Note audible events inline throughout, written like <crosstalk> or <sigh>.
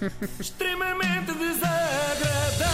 <laughs> Extremamente desagradável.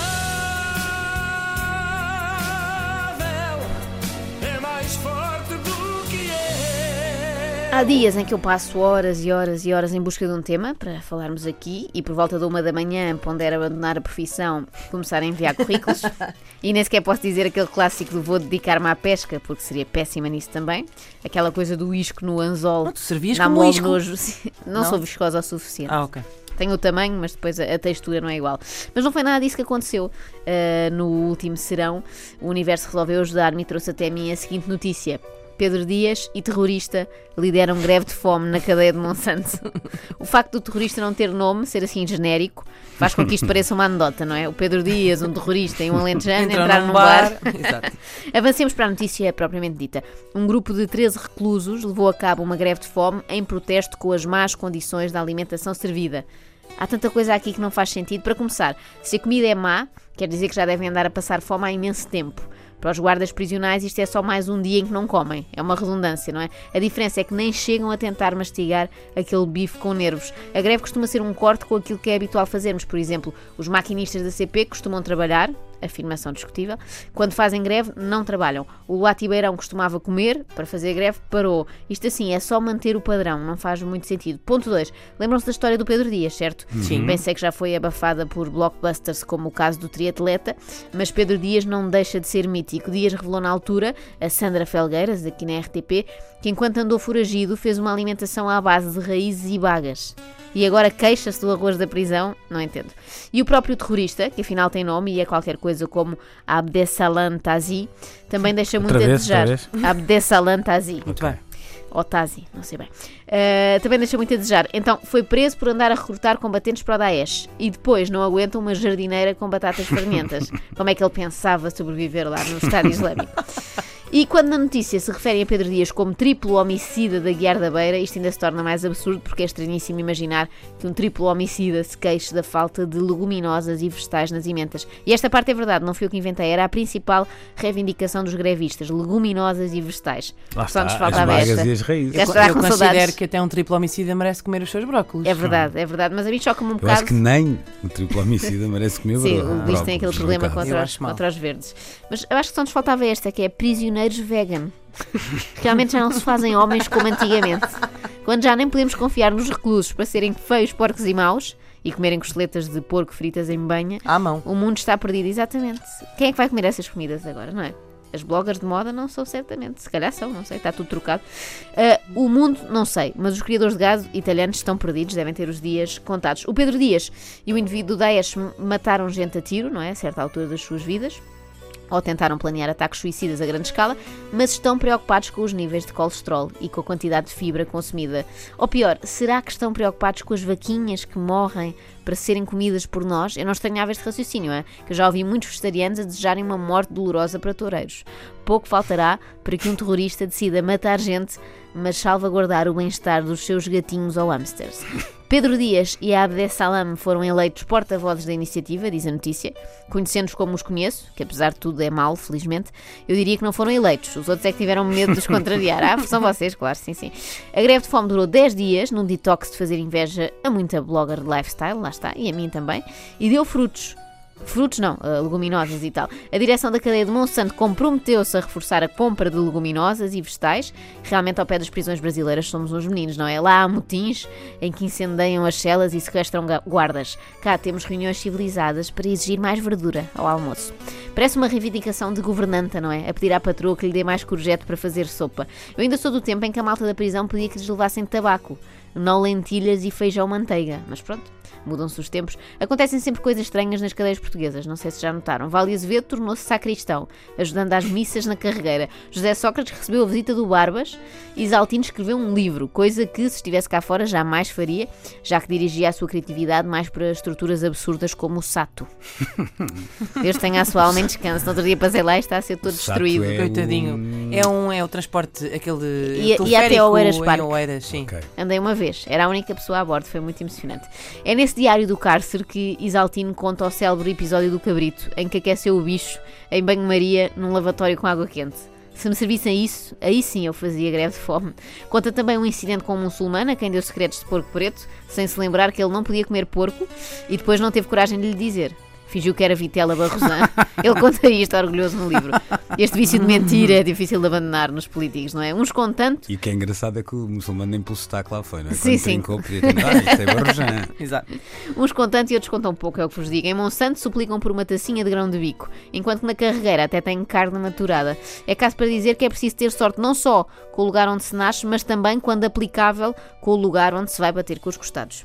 É mais forte do que é. Há dias em que eu passo horas e horas e horas em busca de um tema para falarmos aqui e por volta de uma da manhã pondero abandonar a profissão e começar a enviar currículos. <laughs> e nem sequer posso dizer aquele clássico do vou dedicar-me à pesca, porque seria péssima nisso também. Aquela coisa do isco no anzol. Não, tu servias como isco? nojo. <laughs> Não, Não? sou viscosa o suficiente. Ah, ok. Tem o tamanho, mas depois a, a textura não é igual. Mas não foi nada disso que aconteceu. Uh, no último serão, o universo resolveu ajudar-me e trouxe até mim a seguinte notícia. Pedro Dias e terrorista lideram greve de fome na cadeia de Monsanto. O facto do terrorista não ter nome, ser assim genérico, faz com que isto pareça uma anedota, não é? O Pedro Dias, um terrorista e um alentejano Entraram entraram num bar. <laughs> Exato. Avancemos para a notícia propriamente dita. Um grupo de 13 reclusos levou a cabo uma greve de fome em protesto com as más condições da alimentação servida. Há tanta coisa aqui que não faz sentido. Para começar, se a comida é má, quer dizer que já devem andar a passar fome há imenso tempo. Para os guardas prisionais, isto é só mais um dia em que não comem. É uma redundância, não é? A diferença é que nem chegam a tentar mastigar aquele bife com nervos. A greve costuma ser um corte com aquilo que é habitual fazermos. Por exemplo, os maquinistas da CP costumam trabalhar, afirmação discutível, quando fazem greve, não trabalham. O Luati Beirão costumava comer, para fazer greve, parou. Isto assim, é só manter o padrão, não faz muito sentido. Ponto 2. Lembram-se da história do Pedro Dias, certo? Sim. Bem sei que já foi abafada por blockbusters como o caso do triatleta, mas Pedro Dias não deixa de ser mítico. Dias revelou na altura, a Sandra Felgueiras, aqui na RTP, que enquanto andou foragido fez uma alimentação à base de raízes e bagas. E agora queixa-se do arroz da prisão? Não entendo. E o próprio terrorista, que afinal tem nome e é qualquer coisa como Abdesalam Tazi, também deixa muito Outra a desejar. outra Abdesalam Tazi. Muito bem. Ou Tazi, não sei bem. Uh, também deixa muito a desejar. Então, foi preso por andar a recrutar combatentes para o Daesh. E depois não aguenta uma jardineira com batatas fermentas. <laughs> Como é que ele pensava sobreviver lá no Estado Islâmico? E quando na notícia se referem a Pedro Dias como triplo homicida da Guiar da Beira, isto ainda se torna mais absurdo porque é estranhíssimo imaginar que um triplo homicida se queixe da falta de leguminosas e vegetais nas ementas. E esta parte é verdade, não foi eu que inventei, era a principal reivindicação dos grevistas, leguminosas e vegetais. Lá Só nos está, faltava as esta. e as raízes. Eu, eu considero saudades. que até um triplo homicida merece comer os seus brócolis. É verdade, é verdade, mas a mim choca-me um Eu bocado. acho que nem o triplo homicida <laughs> merece comer Sim, bró- o Luís tem brócolis, aquele problema contra os, contra os verdes. Mas eu acho que só nos faltava esta, que é prisioneiros vegan. Realmente já não se fazem homens como antigamente. Quando já nem podemos confiar nos reclusos para serem feios, porcos e maus e comerem costeletas de porco fritas em banha, À mão. o mundo está perdido, exatamente. Quem é que vai comer essas comidas agora, não é? As bloggers de moda não são certamente, se calhar são, não sei, está tudo trocado. Ah, o mundo, não sei, mas os criadores de gado italianos estão perdidos, devem ter os dias contados. O Pedro Dias e o indivíduo do Daesh mataram gente a tiro, não é? A certa altura das suas vidas ou tentaram planear ataques suicidas a grande escala, mas estão preocupados com os níveis de colesterol e com a quantidade de fibra consumida. Ou pior, será que estão preocupados com as vaquinhas que morrem para serem comidas por nós? Eu não estranhava este raciocínio, é? que eu já ouvi muitos vegetarianos a desejarem uma morte dolorosa para toureiros. Pouco faltará para que um terrorista decida matar gente, mas salvaguardar o bem-estar dos seus gatinhos ou hamsters. Pedro Dias e Abdesalam foram eleitos porta-vozes da iniciativa, diz a notícia. Conhecendo-os como os conheço, que apesar de tudo é mau, felizmente, eu diria que não foram eleitos. Os outros é que tiveram medo de os contrariar. Ah, são vocês, claro, sim, sim. A greve de fome durou 10 dias, num detox de fazer inveja a muita blogger de lifestyle, lá está, e a mim também, e deu frutos. Frutos não, eh, leguminosas e tal. A direção da cadeia de Monsanto comprometeu-se a reforçar a compra de leguminosas e vegetais. Realmente, ao pé das prisões brasileiras, somos uns meninos, não é? Lá há motins em que incendeiam as celas e sequestram guardas. Cá temos reuniões civilizadas para exigir mais verdura ao almoço. Parece uma reivindicação de governanta, não é? A pedir à patroa que lhe dê mais courgette para fazer sopa. Eu ainda sou do tempo em que a malta da prisão pedia que lhes levassem tabaco, não lentilhas e feijão manteiga. Mas pronto. Mudam-se os tempos. Acontecem sempre coisas estranhas nas cadeias portuguesas, não sei se já notaram. Vale Azevedo tornou-se sacristão, ajudando às missas na carregueira. José Sócrates recebeu a visita do Barbas e Isaltino escreveu um livro, coisa que, se estivesse cá fora, jamais faria, já que dirigia a sua criatividade mais para estruturas absurdas como o Sato. <laughs> Deus tenha a sua alma em descanso. No outro dia passei lá e está a ser todo destruído. é Coitadinho. um- É um é o transporte, aquele E- e até Oeiras em Parque. Oeiras, sim. Ok. Andei uma vez, era a única pessoa a bordo, foi muito emocionante. É nesse diário do cárcere que Isaltino conta o célebre episódio do cabrito, em que aqueceu o bicho em banho-maria num lavatório com água quente. Se me servissem isso, aí sim eu fazia greve de fome. Conta também um incidente com um muçulmano a quem deu secretos de porco preto, sem se lembrar que ele não podia comer porco e depois não teve coragem de lhe dizer. Fingiu que era Vitela Barrosan. Ele conta isto orgulhoso no livro. Este vício de mentira é difícil de abandonar nos políticos, não é? Uns com tanto, E o que é engraçado é que o muçulmano nem pelo sotaque lá foi, não é? Sim, Quando sim. trincou, podia dito, ah, isto é Barrojan. <laughs> Exato. uns com tanto e outros com tão pouco, é o que vos digo. Em Monsanto suplicam por uma tacinha de grão de bico, enquanto que na carregueira até tem carne maturada. É caso para dizer que é preciso ter sorte não só com o lugar onde se nasce, mas também, quando aplicável, com o lugar onde se vai bater com os costados.